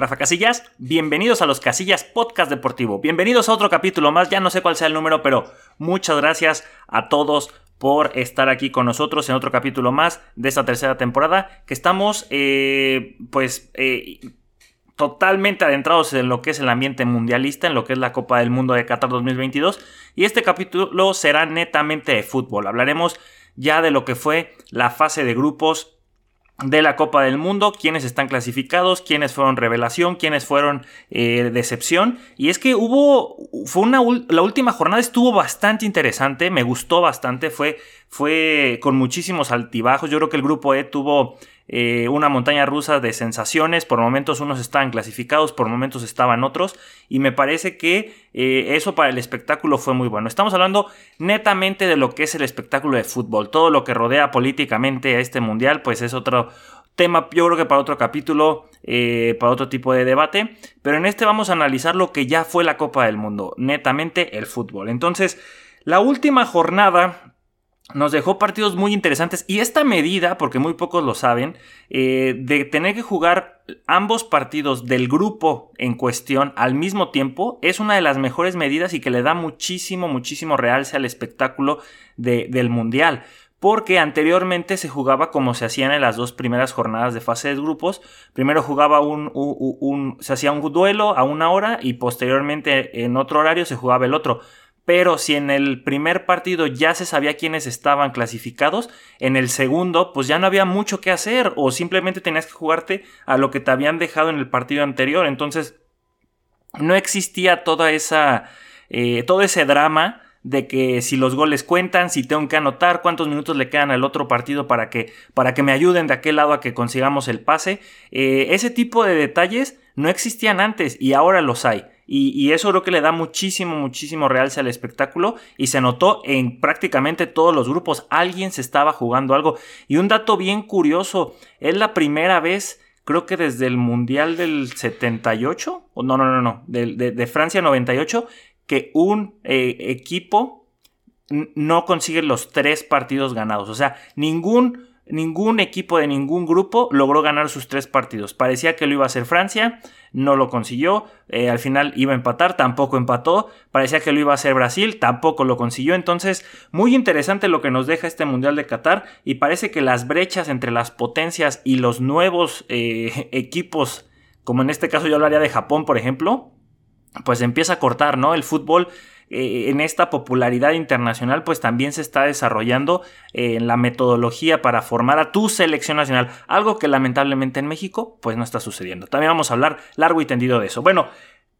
Rafa Casillas. Bienvenidos a los Casillas Podcast Deportivo. Bienvenidos a otro capítulo más. Ya no sé cuál sea el número, pero muchas gracias a todos por estar aquí con nosotros en otro capítulo más de esta tercera temporada. Que estamos, eh, pues, eh, totalmente adentrados en lo que es el ambiente mundialista, en lo que es la Copa del Mundo de Qatar 2022. Y este capítulo será netamente de fútbol. Hablaremos ya de lo que fue la fase de grupos de la Copa del Mundo, quiénes están clasificados, quiénes fueron revelación, quiénes fueron eh, decepción. Y es que hubo, fue una, la última jornada estuvo bastante interesante, me gustó bastante, fue, fue con muchísimos altibajos. Yo creo que el grupo E tuvo eh, una montaña rusa de sensaciones. Por momentos unos estaban clasificados, por momentos estaban otros. Y me parece que eh, eso para el espectáculo fue muy bueno. Estamos hablando netamente de lo que es el espectáculo de fútbol. Todo lo que rodea políticamente a este mundial, pues es otro tema, yo creo que para otro capítulo, eh, para otro tipo de debate. Pero en este vamos a analizar lo que ya fue la Copa del Mundo. Netamente el fútbol. Entonces, la última jornada nos dejó partidos muy interesantes y esta medida, porque muy pocos lo saben, eh, de tener que jugar ambos partidos del grupo en cuestión al mismo tiempo es una de las mejores medidas y que le da muchísimo, muchísimo realce al espectáculo del Mundial. Porque anteriormente se jugaba como se hacían en las dos primeras jornadas de fase de grupos. Primero jugaba un se hacía un duelo a una hora y posteriormente en otro horario se jugaba el otro pero si en el primer partido ya se sabía quiénes estaban clasificados, en el segundo pues ya no había mucho que hacer o simplemente tenías que jugarte a lo que te habían dejado en el partido anterior. Entonces no existía toda esa, eh, todo ese drama de que si los goles cuentan, si tengo que anotar, cuántos minutos le quedan al otro partido para que, para que me ayuden de aquel lado a que consigamos el pase. Eh, ese tipo de detalles no existían antes y ahora los hay. Y, eso creo que le da muchísimo, muchísimo realce al espectáculo. Y se notó en prácticamente todos los grupos. Alguien se estaba jugando algo. Y un dato bien curioso. Es la primera vez, creo que desde el Mundial del 78. O no, no, no, no. De, Francia 98. Que un eh, equipo no consigue los tres partidos ganados. O sea, ningún ningún equipo de ningún grupo logró ganar sus tres partidos. Parecía que lo iba a hacer Francia, no lo consiguió. Eh, al final iba a empatar, tampoco empató. Parecía que lo iba a hacer Brasil, tampoco lo consiguió. Entonces, muy interesante lo que nos deja este Mundial de Qatar. Y parece que las brechas entre las potencias y los nuevos eh, equipos, como en este caso yo hablaría de Japón, por ejemplo, pues empieza a cortar, ¿no? El fútbol eh, en esta popularidad internacional, pues también se está desarrollando eh, la metodología para formar a tu selección nacional, algo que lamentablemente en México, pues no está sucediendo. También vamos a hablar largo y tendido de eso. Bueno,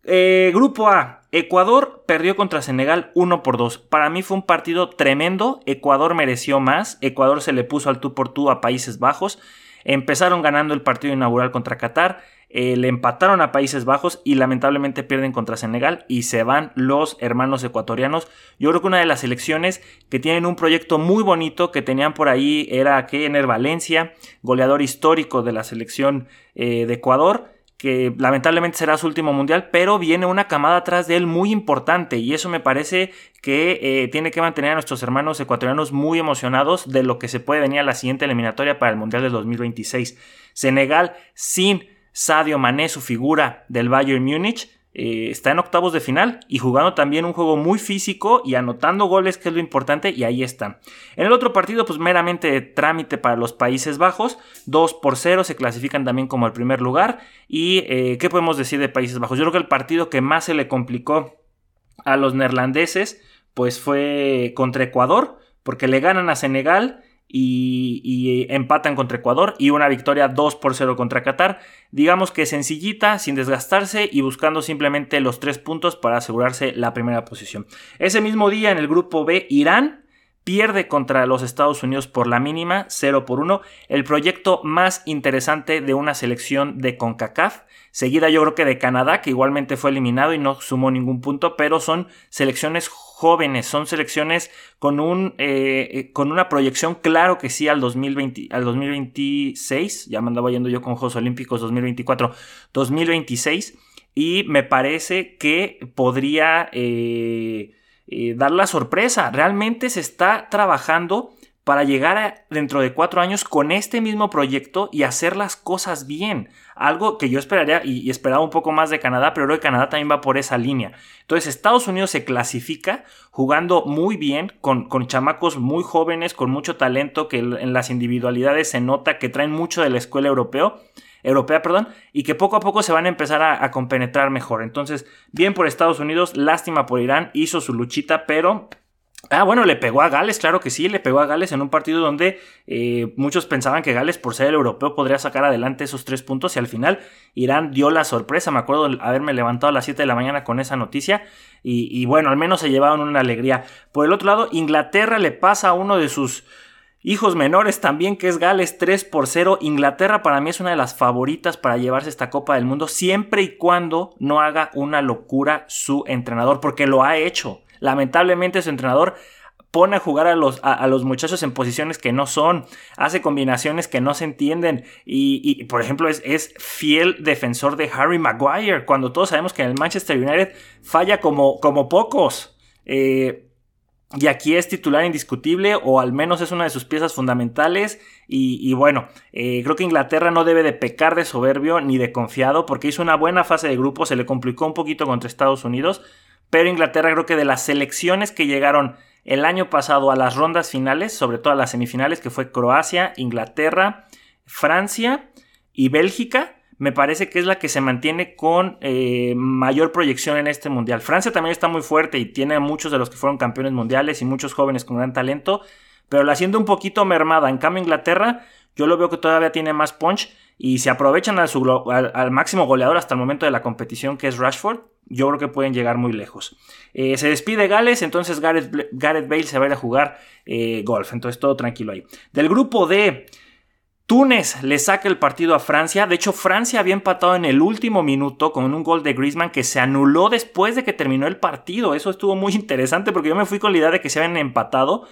eh, grupo A, Ecuador perdió contra Senegal 1 por 2. Para mí fue un partido tremendo. Ecuador mereció más. Ecuador se le puso al tú por tú a Países Bajos. Empezaron ganando el partido inaugural contra Qatar. Eh, le empataron a Países Bajos y lamentablemente pierden contra Senegal y se van los hermanos ecuatorianos. Yo creo que una de las selecciones que tienen un proyecto muy bonito que tenían por ahí era Kenner Valencia, goleador histórico de la selección eh, de Ecuador que lamentablemente será su último mundial, pero viene una camada atrás de él muy importante y eso me parece que eh, tiene que mantener a nuestros hermanos ecuatorianos muy emocionados de lo que se puede venir a la siguiente eliminatoria para el Mundial del 2026. Senegal sin Sadio Mané, su figura del Bayern Múnich, eh, está en octavos de final y jugando también un juego muy físico y anotando goles, que es lo importante, y ahí están. En el otro partido, pues meramente de trámite para los Países Bajos, 2 por 0 se clasifican también como el primer lugar. ¿Y eh, qué podemos decir de Países Bajos? Yo creo que el partido que más se le complicó a los neerlandeses, pues fue contra Ecuador, porque le ganan a Senegal y, empatan contra Ecuador y una victoria 2 por 0 contra Qatar. Digamos que sencillita, sin desgastarse y buscando simplemente los tres puntos para asegurarse la primera posición. Ese mismo día en el grupo B, Irán pierde contra los Estados Unidos por la mínima, 0 por 1, el proyecto más interesante de una selección de CONCACAF, seguida yo creo que de Canadá, que igualmente fue eliminado y no sumó ningún punto, pero son selecciones jóvenes, son selecciones con, un, eh, eh, con una proyección claro que sí al, 2020, al 2026, ya me andaba yendo yo con Juegos Olímpicos 2024, 2026, y me parece que podría... Eh, dar la sorpresa. Realmente se está trabajando para llegar dentro de cuatro años con este mismo proyecto y hacer las cosas bien. Algo que yo esperaría y, esperaba un poco más de Canadá, pero creo que Canadá también va por esa línea. Entonces Estados Unidos se clasifica jugando muy bien, con, con chamacos muy jóvenes, con mucho talento, que en las individualidades se nota que traen mucho de la escuela europeo europea, perdón, y que poco a poco se van a empezar a, compenetrar mejor. Entonces, bien por Estados Unidos, lástima por Irán, hizo su luchita, pero Ah, bueno, le pegó a Gales, claro que sí, le pegó a Gales en un partido donde eh, muchos pensaban que Gales, por ser el europeo, podría sacar adelante esos tres puntos y al final Irán dio la sorpresa. Me acuerdo haberme levantado a las 7 de la mañana con esa noticia y, bueno, al menos se llevaron una alegría. Por el otro lado, Inglaterra le pasa a uno de sus hijos menores también, que es Gales 3 por 0. Inglaterra para mí es una de las favoritas para llevarse esta Copa del Mundo, siempre y cuando no haga una locura su entrenador, porque lo ha hecho. Lamentablemente su entrenador pone a jugar a los, a, los, muchachos en posiciones que no son, hace combinaciones que no se entienden y, por ejemplo es, es, fiel defensor de Harry Maguire, cuando todos sabemos que en el Manchester United falla como, como pocos. Eh, y aquí es titular indiscutible o al menos es una de sus piezas fundamentales y, bueno, eh, creo que Inglaterra no debe de pecar de soberbio ni de confiado porque hizo una buena fase de grupo, se le complicó un poquito contra Estados Unidos, pero Inglaterra creo que de las selecciones que llegaron el año pasado a las rondas finales, sobre todo a las semifinales, que fue Croacia, Inglaterra, Francia y Bélgica, me parece que es la que se mantiene con eh, mayor proyección en este mundial. Francia también está muy fuerte y tiene a muchos de los que fueron campeones mundiales y muchos jóvenes con gran talento, pero la siendo un poquito mermada. En cambio, Inglaterra, yo lo veo que todavía tiene más punch y se aprovechan al, máximo goleador hasta el momento de la competición, que es Rashford. Yo creo que pueden llegar muy lejos. Eh, se despide Gales, entonces Gareth, Bale se va a ir a jugar eh, golf. Entonces todo tranquilo ahí. Del grupo D. Túnez le saca el partido a Francia. De hecho, Francia había empatado en el último minuto con un gol de Griezmann que se anuló después de que terminó el partido. Eso estuvo muy interesante porque yo me fui con la idea de que se habían empatado.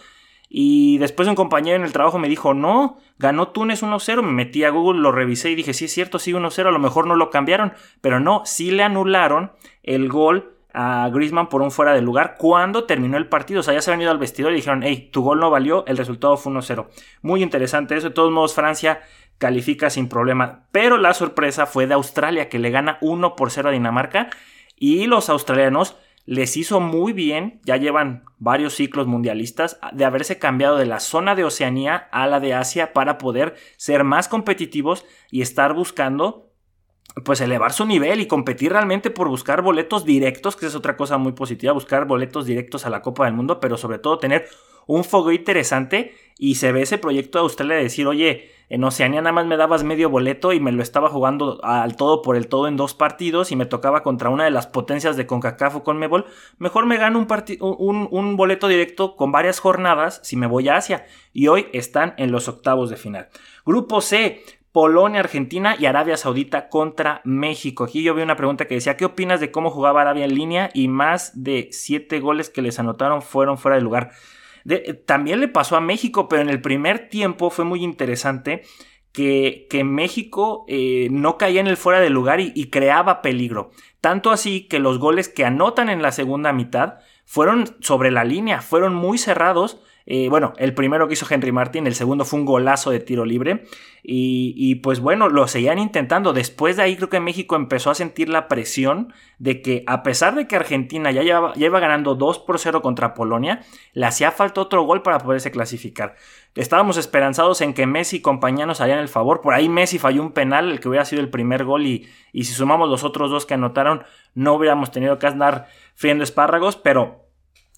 Y después un compañero en el trabajo me dijo, no, ganó Túnez 1-0. Me metí a Google, lo revisé y dije, sí es cierto, sí 1-0. A lo mejor no lo cambiaron. Pero no, sí le anularon el gol a Griezmann por un fuera de lugar cuando terminó el partido. O sea, ya se habían ido al vestidor y dijeron, hey, tu gol no valió, el resultado fue 1-0. Muy interesante eso. De todos modos, Francia califica sin problema. Pero la sorpresa fue de Australia, que le gana 1 por 0 a Dinamarca. Y los australianos les hizo muy bien, ya llevan varios ciclos mundialistas, de haberse cambiado de la zona de Oceanía a la de Asia para poder ser más competitivos y estar buscando pues elevar su nivel y competir realmente por buscar boletos directos, que es otra cosa muy positiva, buscar boletos directos a la Copa del Mundo, pero sobre todo tener un fuego interesante y se ve ese proyecto de Australia de decir, oye, en Oceanía nada más me dabas medio boleto y me lo estaba jugando al todo por el todo en dos partidos y me tocaba contra una de las potencias de CONCACAF o CONMEBOL, mejor me gano un, un boleto directo con varias jornadas si me voy a Asia y hoy están en los octavos de final. Grupo C, Polonia, Argentina y Arabia Saudita contra México. Aquí yo vi una pregunta que decía, ¿qué opinas de cómo jugaba Arabia en línea? Y más de siete goles que les anotaron fueron fuera de lugar. También le pasó a México, pero en el primer tiempo fue muy interesante que, que México eh, no caía en el fuera de lugar y creaba peligro. Tanto así que los goles que anotan en la segunda mitad fueron sobre la línea, fueron muy cerrados eh, bueno, el primero que hizo Henry Martin, el segundo fue un golazo de tiro libre. Y, pues bueno, lo seguían intentando. Después de ahí creo que México empezó a sentir la presión de que a pesar de que Argentina ya, iba ganando 2 por 0 contra Polonia, le hacía falta otro gol para poderse clasificar. Estábamos esperanzados en que Messi y compañía nos harían el favor. Por ahí Messi falló un penal, el que hubiera sido el primer gol. Y, y si sumamos los otros dos que anotaron, no hubiéramos tenido que andar friendo espárragos. Pero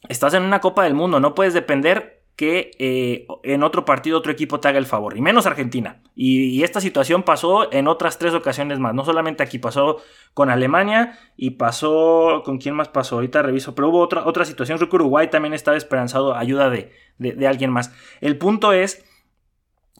estás en una Copa del Mundo, no puedes depender que eh, en otro partido otro equipo te haga el favor, y menos Argentina. Y, esta situación pasó en otras tres ocasiones más, no solamente aquí, pasó con Alemania y pasó, ¿con quién más pasó? Ahorita reviso, pero hubo otra, otra situación, creo que Uruguay también estaba esperanzado ayuda de, de alguien más. El punto es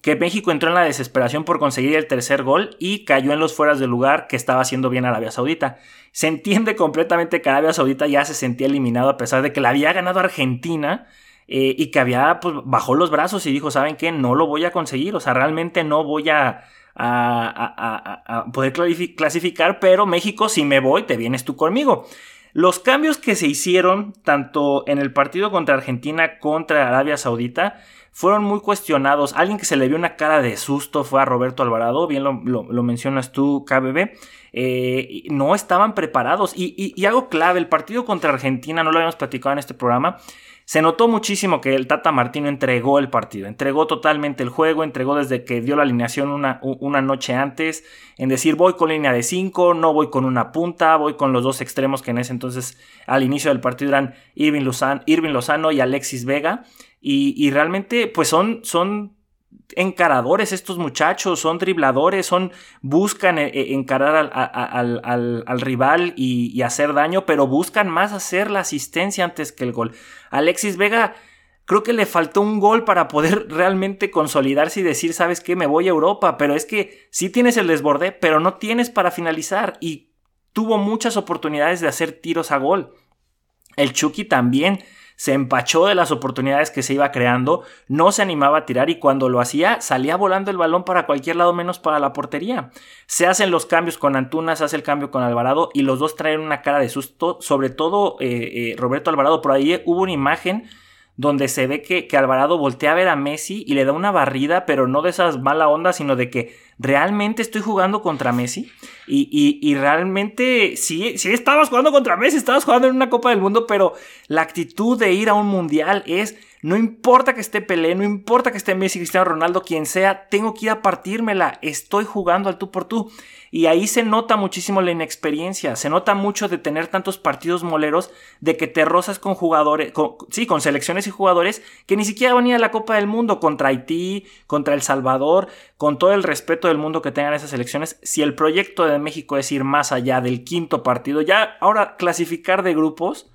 que México entró en la desesperación por conseguir el tercer gol y cayó en los fueras de lugar que estaba haciendo bien Arabia Saudita. Se entiende completamente que Arabia Saudita ya se sentía eliminado a pesar de que la había ganado Argentina eh, y que había, pues, bajó los brazos y dijo, ¿saben qué? No lo voy a conseguir, o sea, realmente no voy a, poder clasificar, pero México, si me voy, te vienes tú conmigo. Los cambios que se hicieron tanto en el partido contra Argentina contra Arabia Saudita fueron muy cuestionados. Alguien que se le vio una cara de susto fue a Roberto Alvarado, bien lo, mencionas tú, KBB. Eh, no estaban preparados. y, algo clave, el partido contra Argentina, no lo habíamos platicado en este programa, se notó muchísimo que el Tata Martino entregó el partido, entregó totalmente el juego, entregó desde que dio la alineación una, una noche antes, en decir voy con línea de 5, no voy con una punta, voy con los dos extremos que en ese entonces al inicio del partido eran Irving Lozano, Irving Lozano y Alexis Vega. Y, realmente pues son, son encaradores estos muchachos, son dribladores, son, buscan eh, eh, encarar al, rival y, hacer daño, pero buscan más hacer la asistencia antes que el gol. Alexis Vega creo que le faltó un gol para poder realmente consolidarse y decir, sabes qué, me voy a Europa, pero es que sí tienes el desborde, pero no tienes para finalizar y tuvo muchas oportunidades de hacer tiros a gol. El Chucky también se empachó de las oportunidades que se iba creando, no se animaba a tirar y cuando lo hacía salía volando el balón para cualquier lado menos para la portería. Se hacen los cambios con Antuna, se hace el cambio con Alvarado y los dos traen una cara de susto, sobre todo eh, eh, Roberto Alvarado, por ahí hubo una imagen donde se ve que, que, Alvarado voltea a ver a Messi y le da una barrida, pero no de esas mala onda, sino de que realmente estoy jugando contra Messi. Y, y, realmente sí, sí estabas jugando contra Messi, estabas jugando en una Copa del Mundo, pero la actitud de ir a un mundial es, no importa que esté Pelé, no importa que esté Messi, Cristiano Ronaldo, quien sea, tengo que ir a partírmela, estoy jugando al tú por tú. Y ahí se nota muchísimo la inexperiencia, se nota mucho de tener tantos partidos moleros, de que te rozas con jugadores, sí, con selecciones y jugadores que ni siquiera van a ir a la Copa del Mundo contra Haití, contra El Salvador, con todo el respeto del mundo que tengan esas elecciones. Si el proyecto de México es ir más allá del quinto partido, ya ahora clasificar de grupos,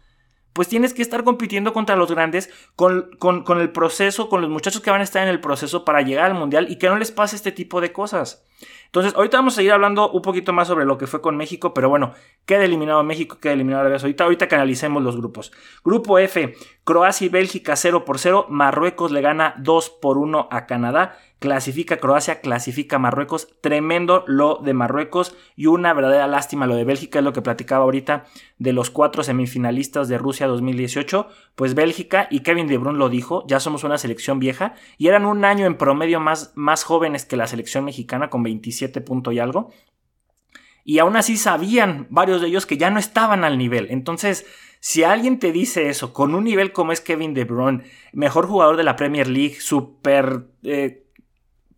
pues tienes que estar compitiendo contra los grandes con, con, con, el proceso, con los muchachos que van a estar en el proceso para llegar al mundial y que no les pase este tipo de cosas. Entonces, ahorita vamos a seguir hablando un poquito más sobre lo que fue con México, pero bueno, queda eliminado México, queda eliminado Arabia Saudita. Ahorita que analicemos los grupos. Grupo F, Croacia y Bélgica 0 por 0, Marruecos le gana 2 por 1 a Canadá, clasifica Croacia, clasifica Marruecos, tremendo lo de Marruecos y una verdadera lástima lo de Bélgica, es lo que platicaba ahorita de los cuatro semifinalistas de Rusia 2018, pues Bélgica y Kevin De Bruyne lo dijo, ya somos una selección vieja y eran un año en promedio más, más jóvenes que la selección mexicana con 27 puntos y algo. Y aún así sabían varios de ellos que ya no estaban al nivel. Entonces, si alguien te dice eso, con un nivel como es Kevin De Bruyne, mejor jugador de la Premier League, super eh,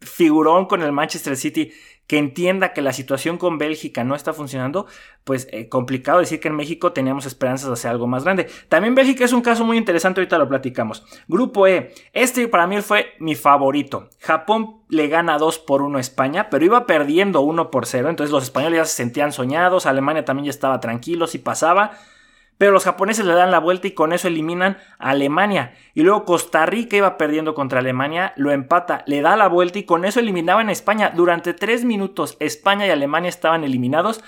figurón con el Manchester City, que entienda que la situación con Bélgica no está funcionando, pues eh, complicado decir que en México teníamos esperanzas de algo más grande. También Bélgica es un caso muy interesante, ahorita lo platicamos. Grupo E, este para mí fue mi favorito. Japón le gana 2 por 1 a España, pero iba perdiendo 1 por 0, entonces los españoles ya se sentían soñados, Alemania también ya estaba tranquilo, si pasaba. Pero los japoneses le dan la vuelta y con eso eliminan a Alemania. Y luego Costa Rica iba perdiendo contra Alemania, lo empata, le da la vuelta y con eso eliminaban a España. Durante tres minutos España y Alemania estaban eliminados.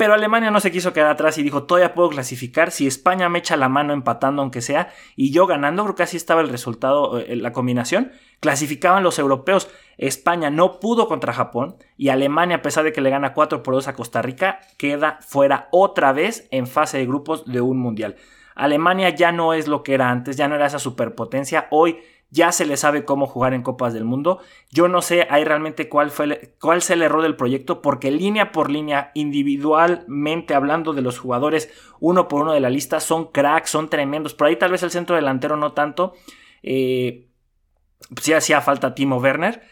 Pero Alemania no se quiso quedar atrás y dijo, todavía puedo clasificar si España me echa la mano empatando aunque sea y yo ganando, creo que así estaba el resultado, eh, la combinación, clasificaban los europeos. España no pudo contra Japón y Alemania, a pesar de que le gana 4 por 2 a Costa Rica, queda fuera otra vez en fase de grupos de un mundial. Alemania ya no es lo que era antes, ya no era esa superpotencia, hoy ya se le sabe cómo jugar en Copas del Mundo. Yo no sé ahí realmente cuál fue cuál es el error del proyecto, porque línea por línea, individualmente hablando de los jugadores, uno por uno de la lista, son cracks, son tremendos. Por ahí tal vez el centro delantero no tanto. Eh, sí hacía falta Timo Werner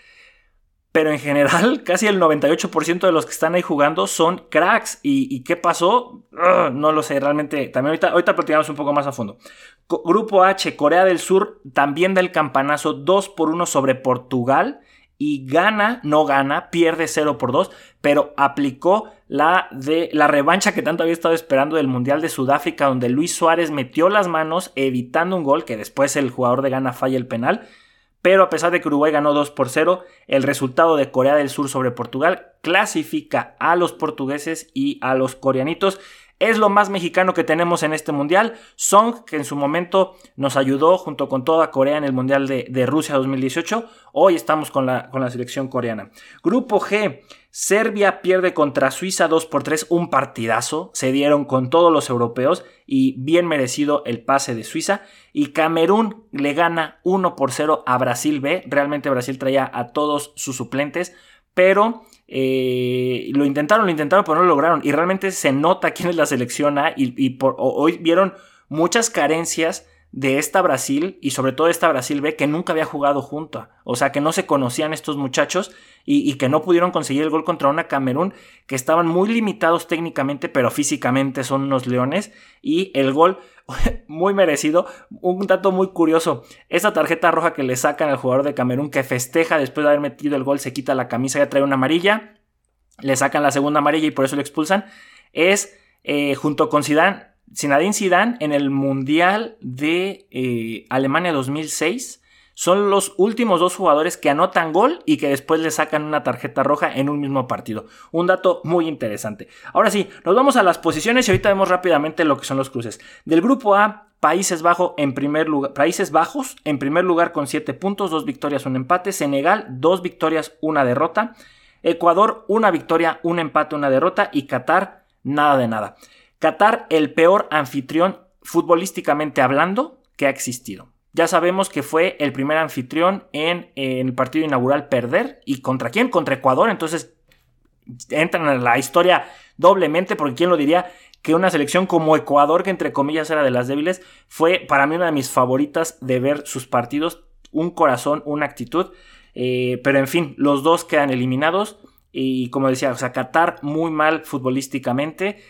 pero en general casi el 98% de los que están ahí jugando son cracks. ¿Y, qué pasó? no lo sé, realmente. También ahorita, ahorita platicamos un poco más a fondo. Grupo H, Corea del Sur, también da el campanazo 2 por 1 sobre Portugal. Y gana, no gana, pierde 0 por 2, pero aplicó la, de, la revancha que tanto había estado esperando del Mundial de Sudáfrica, donde Luis Suárez metió las manos evitando un gol, que después el jugador de gana falla el penal pero a pesar de que Uruguay ganó 2 por 0, el resultado de Corea del Sur sobre Portugal clasifica a los portugueses y a los coreanitos. Es lo más mexicano que tenemos en este mundial. Song, que en su momento nos ayudó junto con toda Corea en el mundial de, Rusia 2018. Hoy estamos con la, con la selección coreana. Grupo G. Serbia pierde contra Suiza 2 por 3, un partidazo. Se dieron con todos los europeos y bien merecido el pase de Suiza. Y Camerún le gana 1 por 0 a Brasil B. Realmente Brasil traía a todos sus suplentes, pero eh, lo intentaron, lo intentaron, pero no lo lograron. Y realmente se nota quién es la selección A y, hoy vieron muchas carencias de esta Brasil y sobre todo esta Brasil B que nunca había jugado junto. O sea, que no se conocían estos muchachos y, que no pudieron conseguir el gol contra una Camerún que estaban muy limitados técnicamente, pero físicamente son unos leones. Y el gol muy merecido. Un dato muy curioso. Esa tarjeta roja que le sacan al jugador de Camerún que festeja después de haber metido el gol, se quita la camisa, ya trae una amarilla. Le sacan la segunda amarilla y por eso le expulsan. Es eh, junto con Zidane, Zinedine Zidane en el Mundial de eh, Alemania 2006 son los últimos dos jugadores que anotan gol y que después le sacan una tarjeta roja en un mismo partido. Un dato muy interesante. Ahora sí, nos vamos a las posiciones y ahorita vemos rápidamente lo que son los cruces. Del grupo A, Países, Bajos en primer lugar, Países Bajos en primer lugar con 7 puntos, 2 victorias, un empate. Senegal, 2 victorias, una derrota. Ecuador, una victoria, un empate, una derrota. Y Qatar, nada de nada. Qatar, el peor anfitrión futbolísticamente hablando que ha existido. Ya sabemos que fue el primer anfitrión en, el partido inaugural perder. ¿Y contra quién? Contra Ecuador. Entonces entran en la historia doblemente, porque quién lo diría que una selección como Ecuador, que entre comillas era de las débiles, fue para mí una de mis favoritas de ver sus partidos. Un corazón, una actitud. Eh, pero en fin, los dos quedan eliminados. Y como decía, o sea, Qatar muy mal futbolísticamente.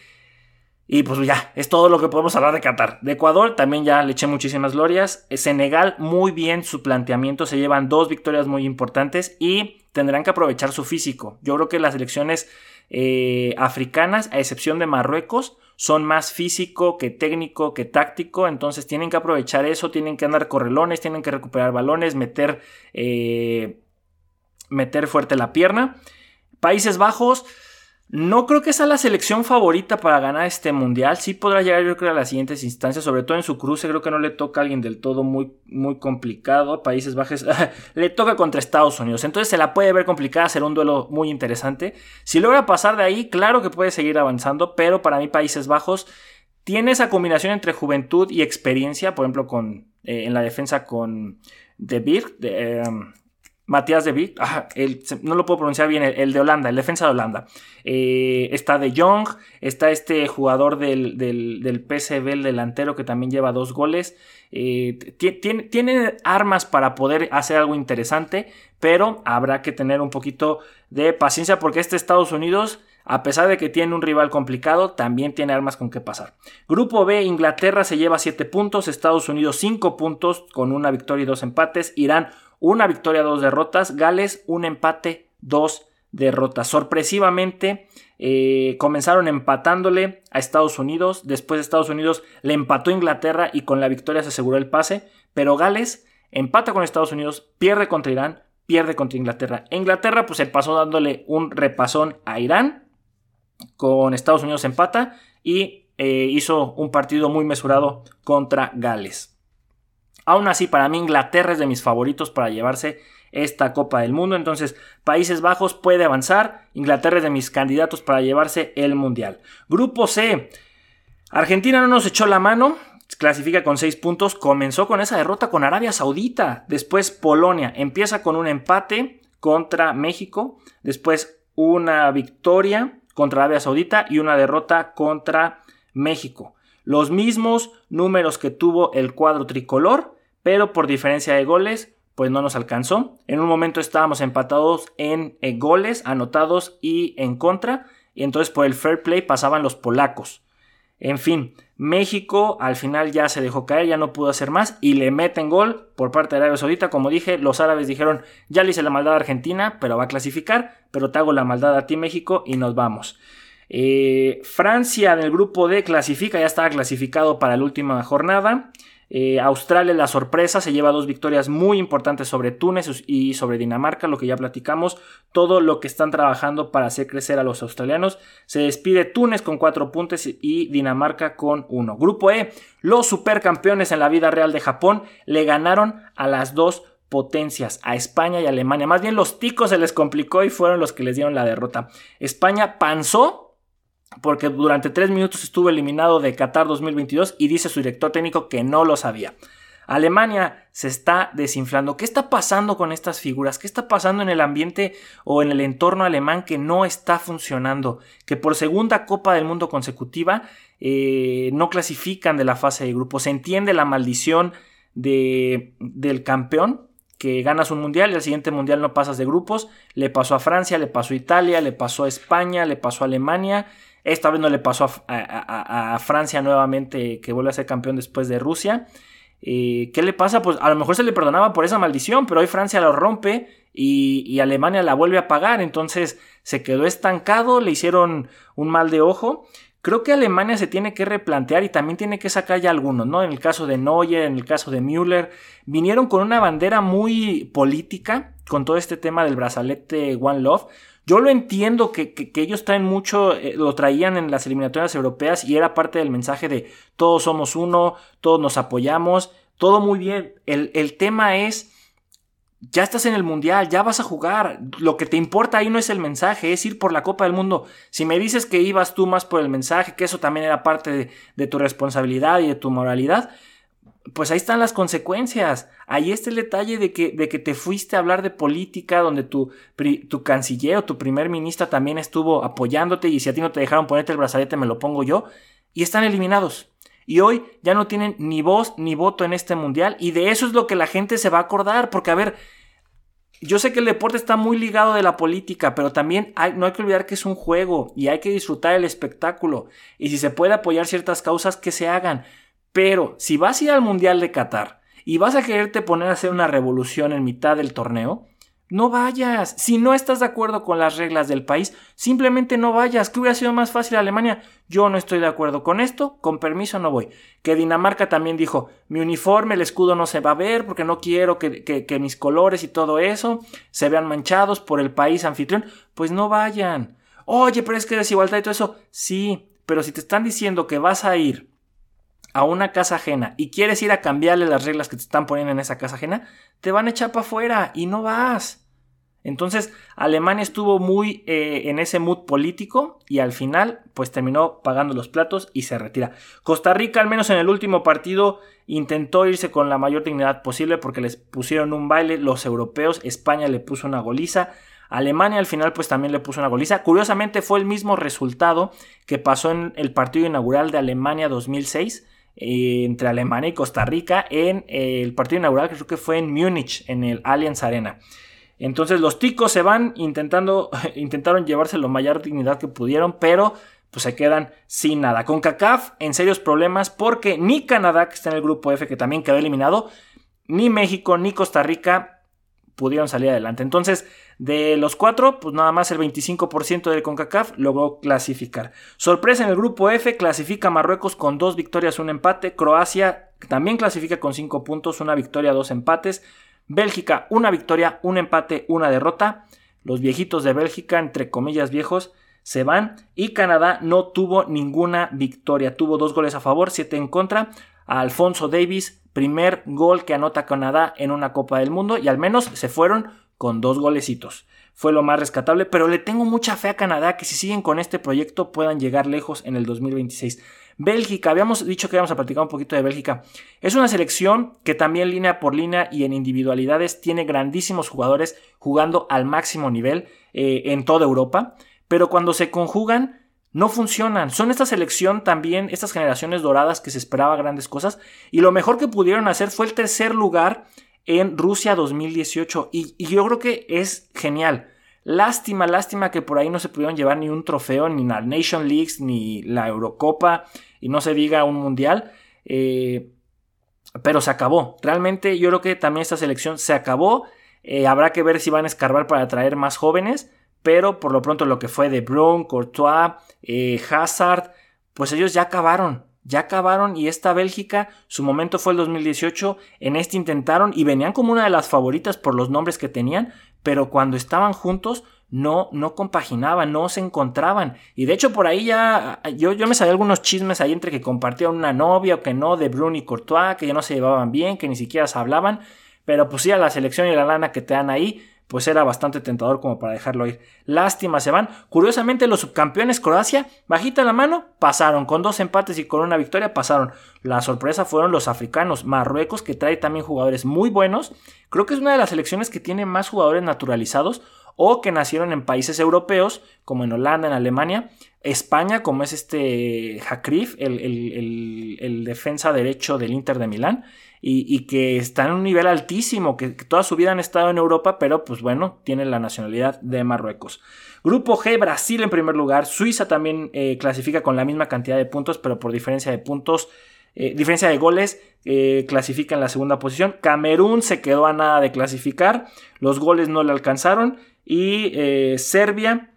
Y pues ya, es todo lo que podemos hablar de Qatar. De Ecuador también ya le eché muchísimas glorias. Eh, Senegal, muy bien su planteamiento. Se llevan dos victorias muy importantes y tendrán que aprovechar su físico. Yo creo que las elecciones eh, africanas, a excepción de Marruecos, son más físico que técnico, que táctico. Entonces tienen que aprovechar eso, tienen que andar correlones, tienen que recuperar balones, meter, eh, meter fuerte la pierna. Países Bajos. No creo que sea la selección favorita para ganar este mundial. Sí podrá llegar, yo creo, a las siguientes instancias, sobre todo en su cruce. Creo que no le toca a alguien del todo muy, muy complicado. Países Bajos le toca contra Estados Unidos. Entonces se la puede ver complicada, será un duelo muy interesante. Si logra pasar de ahí, claro que puede seguir avanzando, pero para mí, Países Bajos tiene esa combinación entre juventud y experiencia. Por ejemplo, con, eh, en la defensa con De Beer, de, em, Matías de Vic, no lo puedo pronunciar bien, el, de Holanda, el defensa de Holanda. Eh, está De Jong, está este jugador del, del, PSV, el delantero, que también lleva dos goles. Eh, tiene, armas para poder hacer algo interesante, pero habrá que tener un poquito de paciencia porque este Estados Unidos, a pesar de que tiene un rival complicado, también tiene armas con que pasar. Grupo B, Inglaterra se lleva 7 puntos, Estados Unidos 5 puntos con una victoria y dos empates, Irán una victoria, dos derrotas. Gales, un empate, dos derrotas. Sorpresivamente, eh, comenzaron empatándole a Estados Unidos. Después de Estados Unidos le empató Inglaterra y con la victoria se aseguró el pase. Pero Gales empata con Estados Unidos, pierde contra Irán, pierde contra Inglaterra. Inglaterra pues se pasó dándole un repasón a Irán. Con Estados Unidos empata y eh, hizo un partido muy mesurado contra Gales. Aún así, para mí Inglaterra es de mis favoritos para llevarse esta Copa del Mundo. Entonces, Países Bajos puede avanzar. Inglaterra es de mis candidatos para llevarse el Mundial. Grupo C. Argentina no nos echó la mano. Clasifica con 6 puntos. Comenzó con esa derrota con Arabia Saudita. Después Polonia. Empieza con un empate contra México. Después una victoria contra Arabia Saudita y una derrota contra México. Los mismos números que tuvo el cuadro tricolor pero por diferencia de goles, pues no nos alcanzó. En un momento estábamos empatados en, goles anotados y en contra, y entonces por el fair play pasaban los polacos. En fin, México al final ya se dejó caer, ya no pudo hacer más y le meten gol por parte de Arabia Saudita. Como dije, los árabes dijeron, ya le hice la maldad a Argentina, pero va a clasificar, pero te hago la maldad a ti México y nos vamos. Eh, Francia del grupo D clasifica, ya estaba clasificado para la última jornada. Eh, Australia, la sorpresa, se lleva dos victorias muy importantes sobre Túnez y sobre Dinamarca, lo que ya platicamos, todo lo que están trabajando para hacer crecer a los australianos. Se despide Túnez con cuatro puntos y Dinamarca con uno. Grupo E, los supercampeones en la vida real de Japón le ganaron a las dos potencias, a España y Alemania. Más bien los ticos se les complicó y fueron los que les dieron la derrota. España panzó porque durante tres minutos estuvo eliminado de Qatar 2022 y dice su director técnico que no lo sabía. Alemania se está desinflando. ¿Qué está pasando con estas figuras? ¿Qué está pasando en el ambiente o en el entorno alemán que no está funcionando? Que por segunda Copa del Mundo consecutiva eh, no clasifican de la fase de grupo. Se entiende la maldición de, del campeón, que ganas un mundial y al siguiente mundial no pasas de grupos. Le pasó a Francia, le pasó a Italia, le pasó a España, le pasó a Alemania esta vez no le pasó a, Francia nuevamente, que vuelve a ser campeón después de Rusia. Eh, ¿Qué le pasa? Pues a lo mejor se le perdonaba por esa maldición, pero hoy Francia lo rompe y, Alemania la vuelve a pagar. Entonces se quedó estancado, le hicieron un mal de ojo. Creo que Alemania se tiene que replantear y también tiene que sacar ya algunos, ¿no? En el caso de Neuer, en el caso de Müller, vinieron con una bandera muy política con todo este tema del brazalete One Love. Yo lo entiendo que, ellos traen mucho, eh, lo traían en las eliminatorias europeas y era parte del mensaje de todos somos uno, todos nos apoyamos, todo muy bien. El, el tema es, ya estás en el mundial, ya vas a jugar. Lo que te importa ahí no es el mensaje, es ir por la Copa del Mundo. Si me dices que ibas tú más por el mensaje, que eso también era parte de tu responsabilidad y de tu moralidad, pues ahí están las consecuencias. Ahí está el detalle de que, de que te fuiste a hablar de política, donde tu, tu canciller o tu primer ministro también estuvo apoyándote y si a ti no te dejaron ponerte el brazalete me lo pongo yo. Y están eliminados. Y hoy ya no tienen ni voz ni voto en este mundial. Y de eso es lo que la gente se va a acordar. Porque a ver, yo sé que el deporte está muy ligado de la política, pero también no hay que olvidar que es un juego y hay que disfrutar el espectáculo. Y si se puede apoyar ciertas causas, que se hagan. Pero si vas a ir al Mundial de Qatar y vas a quererte poner a hacer una revolución en mitad del torneo, no vayas. Si no estás de acuerdo con las reglas del país, simplemente no vayas. ¿Qué hubiera sido más fácil Alemania? Yo no estoy de acuerdo con esto, con permiso no voy. Que Dinamarca también dijo, mi uniforme, el escudo no se va a ver porque no quiero que, que mis colores y todo eso se vean manchados por el país anfitrión. Pues no vayan. Oye, pero es que desigualdad y todo eso. Sí, pero si te están diciendo que vas a ir a una casa ajena y quieres ir a cambiarle las reglas que te están poniendo en esa casa ajena, te van a echar para afuera y no vas. Entonces Alemania estuvo muy eh, en ese mood político y al final pues terminó pagando los platos y se retira. Costa Rica al menos en el último partido intentó irse con la mayor dignidad posible porque les pusieron un baile los europeos, España le puso una goliza, Alemania al final pues también le puso una goliza. Curiosamente fue el mismo resultado que pasó en el partido inaugural de Alemania 2006 eh, entre Alemania y Costa Rica en eh, el partido inaugural, creo que fue en Múnich, en el Allianz Arena. Entonces los ticos se van intentando, intentaron llevarse la mayor dignidad que pudieron, pero pues se quedan sin nada. Con CACAF en serios problemas porque ni Canadá, que está en el grupo F, que también quedó eliminado, ni México, ni Costa Rica pudieron salir adelante. Entonces, de los cuatro, pues nada más el 25% del CONCACAF logró clasificar. Sorpresa en el grupo F, clasifica Marruecos con dos victorias, un empate. Croacia también clasifica con cinco puntos, una victoria, dos empates. Bélgica, una victoria, un empate, una derrota. Los viejitos de Bélgica, entre comillas viejos, se van. Y Canadá no tuvo ninguna victoria. Tuvo dos goles a favor, siete en contra. A Alfonso Davis, primer gol que anota Canadá en una Copa del Mundo. Y al menos se fueron con dos golecitos. Fue lo más rescatable, pero le tengo mucha fe a Canadá que si siguen con este proyecto puedan llegar lejos en el 2026. Bélgica, habíamos dicho que íbamos a platicar un poquito de Bélgica. Es una selección que también línea por línea y en individualidades tiene grandísimos jugadores jugando al máximo nivel eh, en toda Europa, pero cuando se conjugan no funcionan. Son esta selección también, estas generaciones doradas que se esperaba grandes cosas y lo mejor que pudieron hacer fue el tercer lugar en Rusia 2018 y, yo creo que es genial. Lástima, lástima que por ahí no se pudieron llevar ni un trofeo, ni la Nation Leagues, ni la Eurocopa, y no se diga un mundial. Eh, pero se acabó. Realmente yo creo que también esta selección se acabó. Eh, habrá que ver si van a escarbar para atraer más jóvenes. Pero por lo pronto lo que fue de Brun, Courtois, eh, Hazard, pues ellos ya acabaron ya acabaron y esta Bélgica, su momento fue el 2018, en este intentaron y venían como una de las favoritas por los nombres que tenían, pero cuando estaban juntos no, no compaginaban, no se encontraban. Y de hecho por ahí ya, yo, yo me sabía algunos chismes ahí entre que compartían una novia o que no, de Bruno y Courtois, que ya no se llevaban bien, que ni siquiera se hablaban, pero pues sí, a la selección y la lana que te dan ahí, pues era bastante tentador como para dejarlo ir. Lástima, se van. Curiosamente, los subcampeones Croacia, bajita la mano, pasaron. Con dos empates y con una victoria pasaron. La sorpresa fueron los africanos. Marruecos, que trae también jugadores muy buenos. Creo que es una de las selecciones que tiene más jugadores naturalizados o que nacieron en países europeos, como en Holanda, en Alemania. España, como es este Hakrif, el, defensa derecho del Inter de Milán, y, que está en un nivel altísimo, que, toda su vida han estado en Europa, pero pues bueno, tiene la nacionalidad de Marruecos. Grupo G, Brasil en primer lugar, Suiza también eh, clasifica con la misma cantidad de puntos, pero por diferencia de puntos, eh, diferencia de goles, eh, clasifica en la segunda posición. Camerún se quedó a nada de clasificar, los goles no le alcanzaron, y Serbia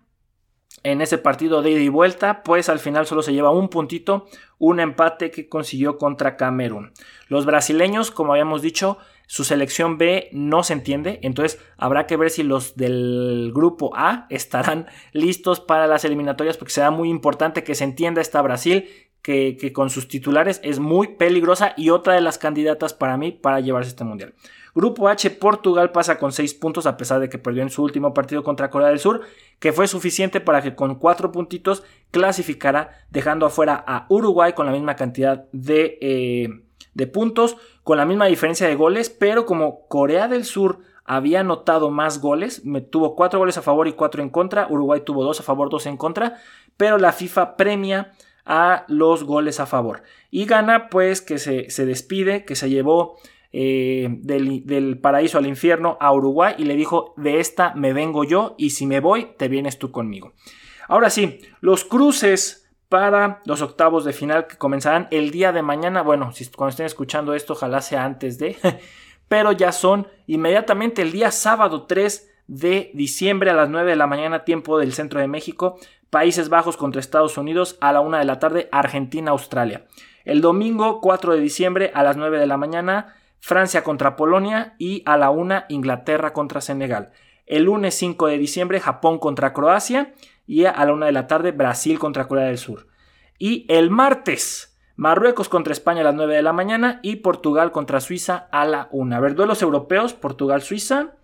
en ese partido de ida y vuelta, pues al final solo se lleva un puntito, un empate que consiguió contra Camerún. Los brasileños, como habíamos dicho, su selección B no se entiende, entonces habrá que ver si los del grupo A estarán listos para las eliminatorias, porque será muy importante que se entienda esta Brasil, que, que con sus titulares es muy peligrosa y otra de las candidatas para mí para llevarse este mundial. Grupo H, Portugal pasa con 6 puntos a pesar de que perdió en su último partido contra Corea del Sur, que fue suficiente para que con 4 puntitos clasificara, dejando afuera a Uruguay con la misma cantidad de, eh, de puntos, con la misma diferencia de goles, pero como Corea del Sur había anotado más goles, tuvo 4 goles a favor y 4 en contra, Uruguay tuvo 2 a favor, 2 en contra, pero la FIFA premia a los goles a favor. Y gana pues que se, se despide, que se llevó eh, del, paraíso al infierno a Uruguay y le dijo, de esta me vengo yo y si me voy, te vienes tú conmigo. Ahora sí, los cruces para los octavos de final que comenzarán el día de mañana. Bueno, si cuando estén escuchando esto, ojalá sea antes de, pero ya son inmediatamente el día sábado 3 de diciembre a las 9 de la mañana, tiempo del centro de México. Países Bajos contra Estados Unidos a la 1 de la tarde, Argentina, Australia. El domingo 4 de diciembre a las 9 de la mañana, Francia contra Polonia y a la una Inglaterra contra Senegal. El lunes 5 de diciembre Japón contra Croacia y a la una de la tarde Brasil contra Corea del Sur. Y el martes Marruecos contra España a las 9 de la mañana y Portugal contra Suiza a la 1. A ver, duelos europeos, Portugal-Suiza,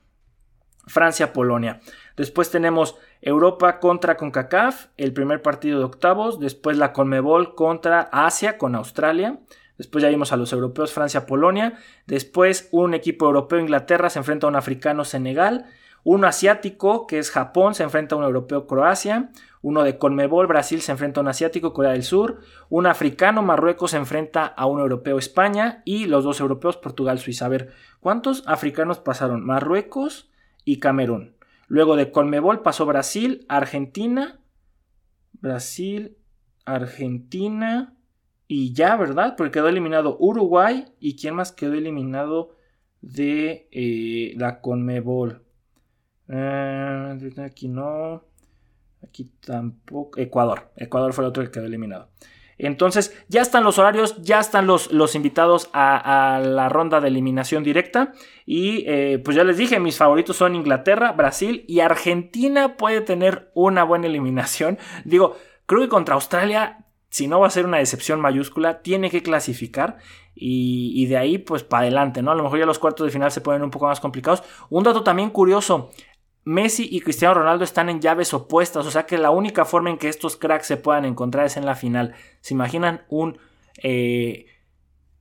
Francia-Polonia. Después tenemos Europa contra CONCACAF, el primer partido de octavos. Después la Conmebol contra Asia con Australia. Después ya vimos a los europeos Francia-Polonia. Después un equipo europeo Inglaterra se enfrenta a un africano Senegal. Uno asiático que es Japón se enfrenta a un europeo Croacia. Uno de Conmebol Brasil se enfrenta a un asiático Corea del Sur. Un africano Marruecos se enfrenta a un europeo España. Y los dos europeos Portugal Suiza. A ver, ¿cuántos africanos pasaron? Marruecos y Camerún. Luego de Conmebol pasó Brasil, Argentina. Brasil, Argentina. Y ya, ¿verdad? Porque quedó eliminado Uruguay. ¿Y quién más quedó eliminado de eh, la Conmebol? Eh, aquí no. Aquí tampoco. Ecuador. Ecuador fue el otro que quedó eliminado. Entonces, ya están los horarios, ya están los, los invitados a, la ronda de eliminación directa. Y eh, pues ya les dije, mis favoritos son Inglaterra, Brasil y Argentina puede tener una buena eliminación. Digo, creo que contra Australia si no va a ser una decepción mayúscula, tiene que clasificar y, de ahí pues para adelante, ¿no? A lo mejor ya los cuartos de final se ponen un poco más complicados. Un dato también curioso, Messi y Cristiano Ronaldo están en llaves opuestas, o sea que la única forma en que estos cracks se puedan encontrar es en la final. ¿Se imaginan un eh,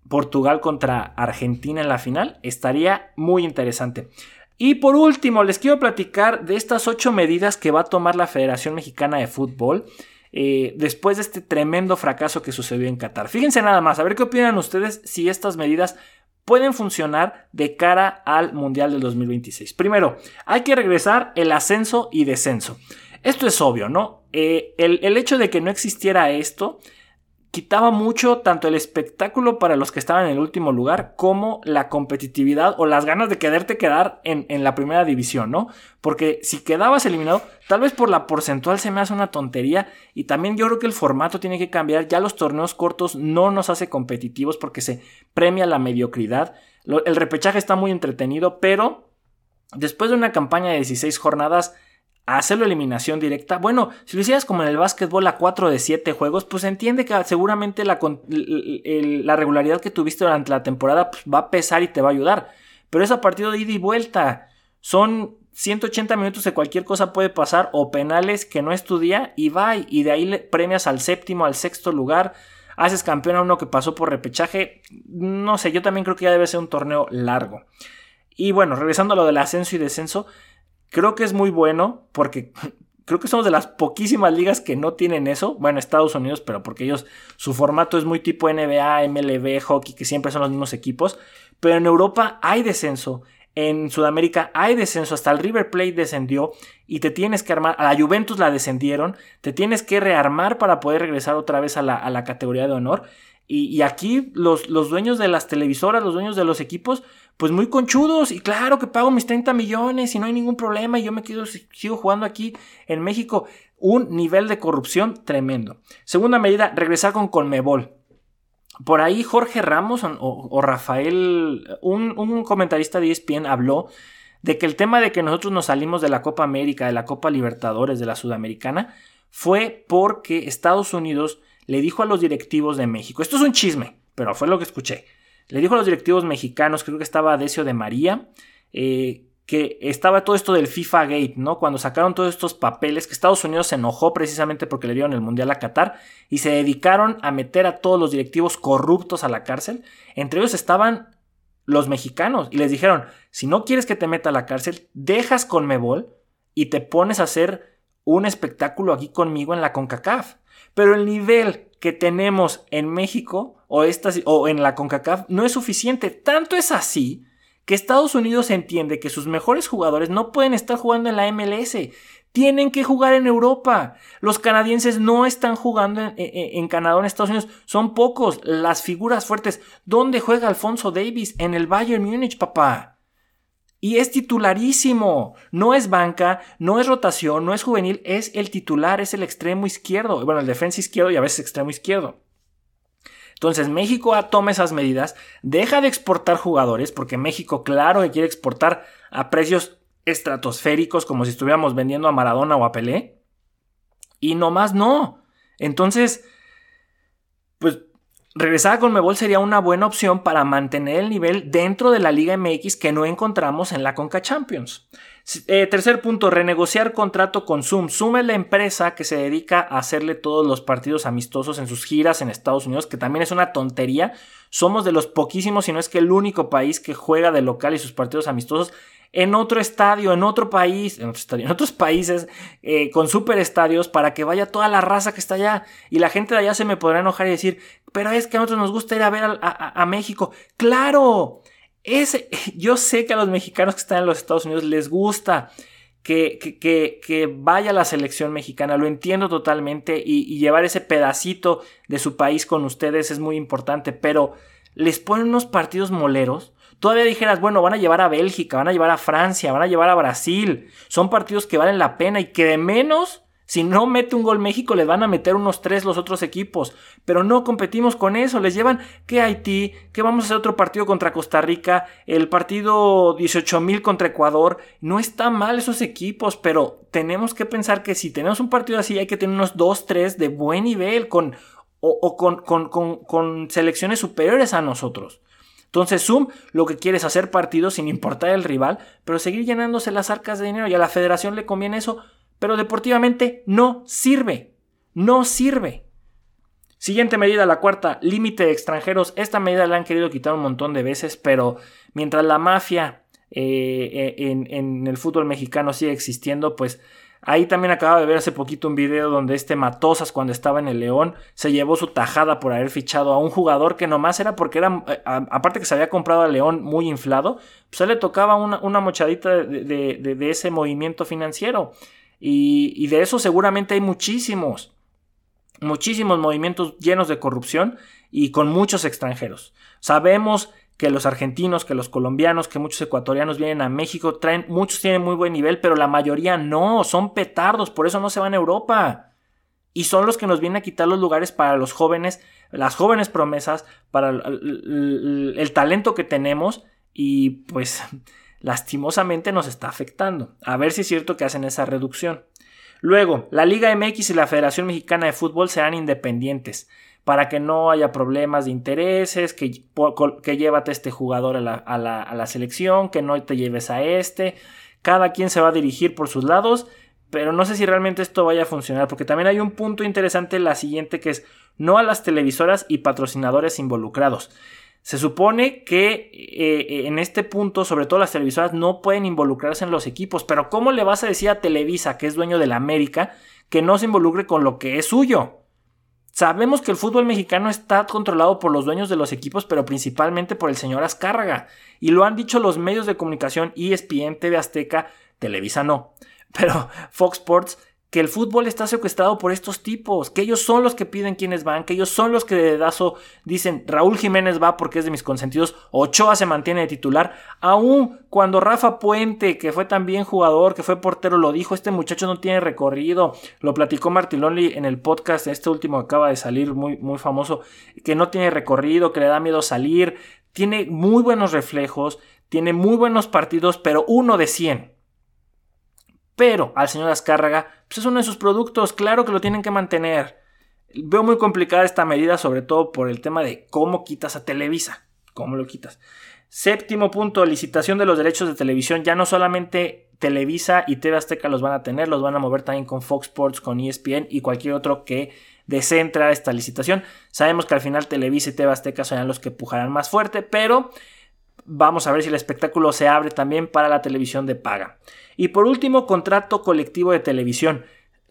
Portugal contra Argentina en la final? Estaría muy interesante. Y por último, les quiero platicar de estas ocho medidas que va a tomar la Federación Mexicana de Fútbol eh, después de este tremendo fracaso que sucedió en Qatar. Fíjense nada más, a ver qué opinan ustedes si estas medidas pueden funcionar de cara al Mundial del 2026. Primero, hay que regresar el ascenso y descenso. Esto es obvio, ¿no? Eh, el, el hecho de que no existiera esto quitaba mucho tanto el espectáculo para los que estaban en el último lugar como la competitividad o las ganas de quererte quedar en, en, la primera división, ¿no? Porque si quedabas eliminado, tal vez por la porcentual se me hace una tontería y también yo creo que el formato tiene que cambiar, ya los torneos cortos no nos hace competitivos porque se premia la mediocridad, el repechaje está muy entretenido, pero después de una campaña de 16 jornadas, hacerlo eliminación directa. Bueno, si lo hicieras como en el básquetbol a 4 de 7 juegos, pues entiende que seguramente la, la regularidad que tuviste durante la temporada pues, va a pesar y te va a ayudar. Pero es a partido de ida y vuelta. Son 180 minutos de cualquier cosa puede pasar o penales que no estudia y va y de ahí premias al séptimo, al sexto lugar. Haces campeón a uno que pasó por repechaje. No sé, yo también creo que ya debe ser un torneo largo. Y bueno, regresando a lo del ascenso y descenso, Creo que es muy bueno porque creo que somos de las poquísimas ligas que no tienen eso. Bueno, Estados Unidos, pero porque ellos, su formato es muy tipo NBA, MLB, hockey, que siempre son los mismos equipos. Pero en Europa hay descenso. En Sudamérica hay descenso, hasta el River Plate descendió y te tienes que armar, a la Juventus la descendieron, te tienes que rearmar para poder regresar otra vez a la, a la categoría de honor. Y, aquí los, los, dueños de las televisoras, los dueños de los equipos, pues muy conchudos. Y claro que pago mis 30 millones y no hay ningún problema y yo me quedo, sigo jugando aquí en México. Un nivel de corrupción tremendo. Segunda medida, regresar con Colmebol. Por ahí Jorge Ramos o, Rafael, un, un comentarista de ESPN habló de que el tema de que nosotros nos salimos de la Copa América, de la Copa Libertadores, de la Sudamericana, fue porque Estados Unidos le dijo a los directivos de México, esto es un chisme, pero fue lo que escuché, le dijo a los directivos mexicanos, creo que estaba Decio de María, eh, que estaba todo esto del FIFA Gate, ¿no? Cuando sacaron todos estos papeles, que Estados Unidos se enojó precisamente porque le dieron el Mundial a Qatar y se dedicaron a meter a todos los directivos corruptos a la cárcel. Entre ellos estaban los mexicanos y les dijeron, si no quieres que te meta a la cárcel, dejas con Mebol y te pones a hacer un espectáculo aquí conmigo en la CONCACAF. Pero el nivel que tenemos en México o, o en la CONCACAF no es suficiente. Tanto es así que Estados Unidos entiende que sus mejores jugadores no pueden estar jugando en la MLS. Tienen que jugar en Europa. Los canadienses no están jugando en, en, Canadá o en Estados Unidos. Son pocos las figuras fuertes. ¿Dónde juega Alfonso Davis? En el Bayern Múnich, papá. Y es titularísimo. No es banca, no es rotación, no es juvenil, es el titular, es el extremo izquierdo. Bueno, el defensa izquierdo y a veces extremo izquierdo. Entonces México toma esas medidas, deja de exportar jugadores, porque México claro que quiere exportar a precios estratosféricos, como si estuviéramos vendiendo a Maradona o a Pelé. Y nomás no. Entonces, pues regresar a Conmebol sería una buena opción para mantener el nivel dentro de la Liga MX que no encontramos en la Conca Champions. Eh, tercer punto, renegociar contrato con Zoom. Zoom es la empresa que se dedica a hacerle todos los partidos amistosos en sus giras en Estados Unidos, que también es una tontería. Somos de los poquísimos, si no es que el único país que juega de local y sus partidos amistosos en otro estadio, en otro país, en, otros países, eh, con super estadios, para que vaya toda la raza que está allá. Y la gente de allá se me podrá enojar y decir, pero es que a nosotros nos gusta ir a ver a, México. ¡Claro! Yo sé que a los mexicanos que están en los Estados Unidos les gusta. Que, que, que, vaya la selección mexicana, lo entiendo totalmente y, llevar ese pedacito de su país con ustedes es muy importante, pero les ponen unos partidos moleros Todavía dijeras, bueno, van a llevar a Bélgica, van a llevar a Francia, van a llevar a Brasil. Son partidos que valen la pena y que de menos, si no mete un gol México, le van a meter unos tres los otros equipos. Pero no competimos con eso. Les llevan que Haití, que vamos a hacer otro partido contra Costa Rica, el partido 18.000 contra Ecuador. No está mal esos equipos, pero tenemos que pensar que si tenemos un partido así, hay que tener unos dos, tres de buen nivel, con, o, con, con, con selecciones superiores a nosotros. Entonces Zoom lo que quiere es hacer partidos sin importar el rival, pero seguir llenándose las arcas de dinero y a la federación le conviene eso, pero deportivamente no sirve, no sirve. Siguiente medida, la cuarta, límite de extranjeros. Esta medida la han querido quitar un montón de veces, pero mientras la mafia eh, eh, en, en, el fútbol mexicano sigue existiendo, pues Ahí también acaba de ver hace poquito un video donde este Matosas, cuando estaba en el León, se llevó su tajada por haber fichado a un jugador que nomás era porque era, eh, aparte que se había comprado al León muy inflado, pues le tocaba una, mochadita de, ese movimiento financiero. Y, y de eso seguramente hay muchísimos. muchísimos movimientos llenos de corrupción y con muchos extranjeros. Sabemos que los argentinos, que los colombianos, que muchos ecuatorianos vienen a México, traen, muchos tienen muy buen nivel, pero la mayoría no, son petardos, por eso no se van a Europa. Y son los que nos vienen a quitar los lugares para los jóvenes, las jóvenes promesas, para el, talento que tenemos y pues lastimosamente nos está afectando. A ver si es cierto que hacen esa reducción. Luego, la Liga MX y la Federación Mexicana de Fútbol serán independientes para que no haya problemas de intereses, que, que llévate este jugador a la, a, la, selección, que no te lleves a este. Cada quien se va a dirigir por sus lados, pero no sé si realmente esto vaya a funcionar, porque también hay un punto interesante, la siguiente, que es no a las televisoras y patrocinadores involucrados. Se supone que eh, en este punto, sobre todo las televisoras, no pueden involucrarse en los equipos, pero ¿cómo le vas a decir a Televisa, que es dueño de la América, que no se involucre con lo que es suyo? Sabemos que el fútbol mexicano está controlado por los dueños de los equipos, pero principalmente por el señor Azcárraga. Y lo han dicho los medios de comunicación, ESPN, TV Azteca, Televisa no. Pero Fox Sports que el fútbol está secuestrado por estos tipos, que ellos son los que piden quiénes van, que ellos son los que de dedazo dicen Raúl Jiménez va porque es de mis consentidos, Ochoa se mantiene de titular, aún cuando Rafa Puente, que fue también jugador, que fue portero, lo dijo, este muchacho no tiene recorrido, lo platicó Martilonli en el podcast, este último acaba de salir muy, muy famoso, que no tiene recorrido, que le da miedo salir, tiene muy buenos reflejos, tiene muy buenos partidos, pero uno de 100 pero al señor Azcárraga, pues es uno de sus productos, claro que lo tienen que mantener. Veo muy complicada esta medida, sobre todo por el tema de cómo quitas a Televisa. ¿Cómo lo quitas? Séptimo punto, licitación de los derechos de televisión. Ya no solamente Televisa y TV Azteca los van a tener, los van a mover también con Fox Sports, con ESPN y cualquier otro que desee esta licitación. Sabemos que al final Televisa y TV Azteca serán los que pujarán más fuerte, pero vamos a ver si el espectáculo se abre también para la televisión de paga. Y por último, contrato colectivo de televisión.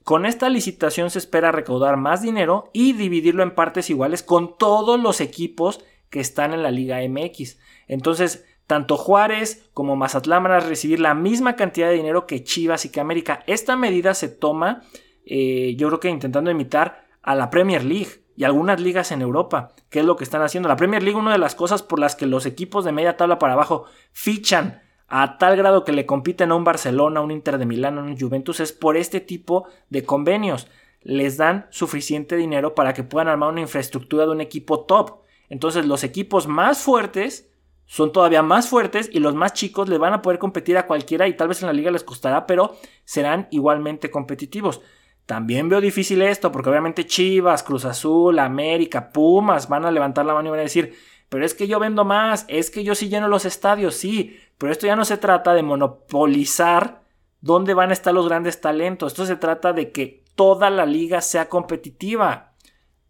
Con esta licitación se espera recaudar más dinero y dividirlo en partes iguales con todos los equipos que están en la Liga MX. Entonces, tanto Juárez como Mazatlán van a recibir la misma cantidad de dinero que Chivas y que América. Esta medida se toma, eh, yo creo que intentando imitar a la Premier League y algunas ligas en Europa, que es lo que están haciendo. La Premier League, una de las cosas por las que los equipos de media tabla para abajo fichan a tal grado que le compiten a un Barcelona, a un Inter de Milán, a un Juventus, es por este tipo de convenios. Les dan suficiente dinero para que puedan armar una infraestructura de un equipo top. Entonces los equipos más fuertes son todavía más fuertes y los más chicos le van a poder competir a cualquiera y tal vez en la liga les costará, pero serán igualmente competitivos. También veo difícil esto, porque obviamente Chivas, Cruz Azul, América, Pumas van a levantar la mano y van a decir, pero es que yo vendo más, es que yo sí lleno los estadios, sí, pero esto ya no se trata de monopolizar dónde van a estar los grandes talentos, esto se trata de que toda la liga sea competitiva.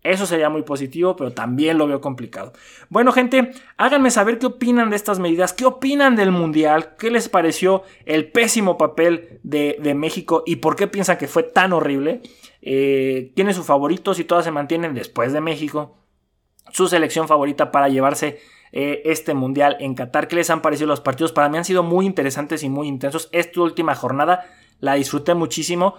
Eso sería muy positivo, pero también lo veo complicado. Bueno, gente, háganme saber qué opinan de estas medidas, qué opinan del Mundial, qué les pareció el pésimo papel de, México y por qué piensan que fue tan horrible. Eh, tiene sus favoritos y todas se mantienen después de México. Su selección favorita para llevarse eh, este Mundial en Qatar. ¿Qué les han parecido los partidos? Para mí han sido muy interesantes y muy intensos. Esta última jornada la disfruté muchísimo.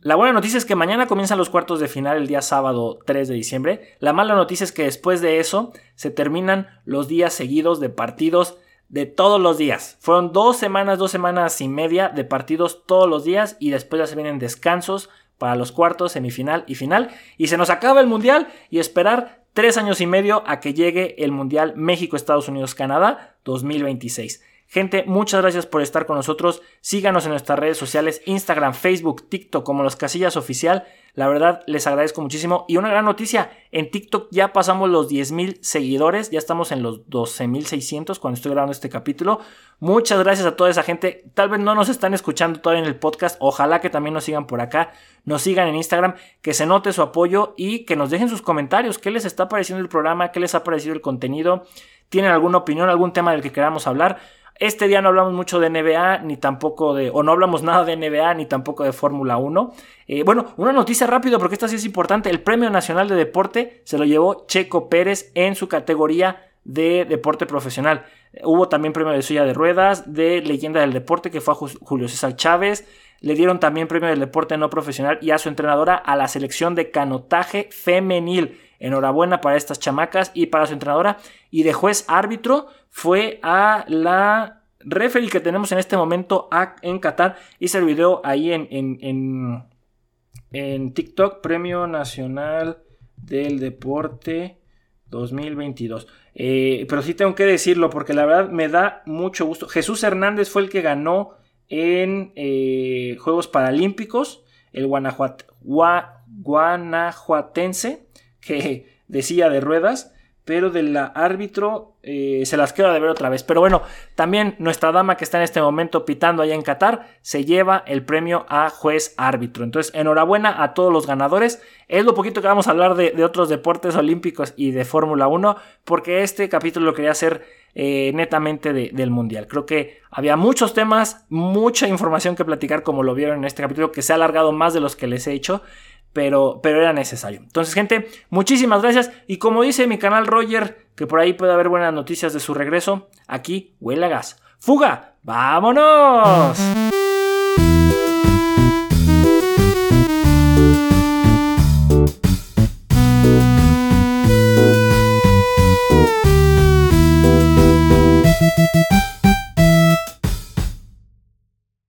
La buena noticia es que mañana comienzan los cuartos de final el día sábado 3 de diciembre. La mala noticia es que después de eso se terminan los días seguidos de partidos de todos los días. Fueron dos semanas, dos semanas y media de partidos todos los días y después ya se vienen descansos para los cuartos, semifinal y final. Y se nos acaba el mundial y esperar tres años y medio a que llegue el mundial México, Estados Unidos, Canadá 2026. Gente, muchas gracias por estar con nosotros. Síganos en nuestras redes sociales, Instagram, Facebook, TikTok como Los Casillas Oficial. La verdad, les agradezco muchísimo. Y una gran noticia, en TikTok ya pasamos los 10.000 seguidores, ya estamos en los 12.600 cuando estoy grabando este capítulo. Muchas gracias a toda esa gente. Tal vez no nos están escuchando todavía en el podcast, ojalá que también nos sigan por acá, nos sigan en Instagram, que se note su apoyo y que nos dejen sus comentarios, qué les está pareciendo el programa, qué les ha parecido el contenido. ¿Tienen alguna opinión, algún tema del que queramos hablar? Este día no hablamos mucho de NBA, ni tampoco de, o no hablamos nada de NBA, ni tampoco de Fórmula 1. Eh, bueno, una noticia rápido, porque esta sí es importante. El Premio Nacional de Deporte se lo llevó Checo Pérez en su categoría de deporte profesional. Hubo también premio de silla de ruedas, de leyenda del deporte, que fue a Julio César Chávez, le dieron también premio del deporte no profesional y a su entrenadora a la selección de canotaje femenil. Enhorabuena para estas chamacas y para su entrenadora. Y de juez árbitro fue a la referee que tenemos en este momento en Qatar. Hice el video ahí en, en, en, TikTok, Premio Nacional del Deporte 2022. Eh, pero sí tengo que decirlo porque la verdad me da mucho gusto. Jesús Hernández fue el que ganó en eh, Juegos Paralímpicos, el guanajuatense, que decía de ruedas, pero del árbitro eh, se las queda de ver otra vez. Pero bueno, también nuestra dama que está en este momento pitando allá en Qatar se lleva el premio a juez árbitro. Entonces, enhorabuena a todos los ganadores. Es lo poquito que vamos a hablar de, otros deportes olímpicos y de Fórmula 1, porque este capítulo lo quería hacer eh, netamente del Mundial. Creo que había muchos temas, mucha información que platicar, como lo vieron en este capítulo, que se ha alargado más de los que les he hecho pero, pero era necesario. Entonces, gente, muchísimas gracias. Y como dice mi canal Roger, que por ahí puede haber buenas noticias de su regreso, aquí huele gas. ¡Fuga! ¡Vámonos!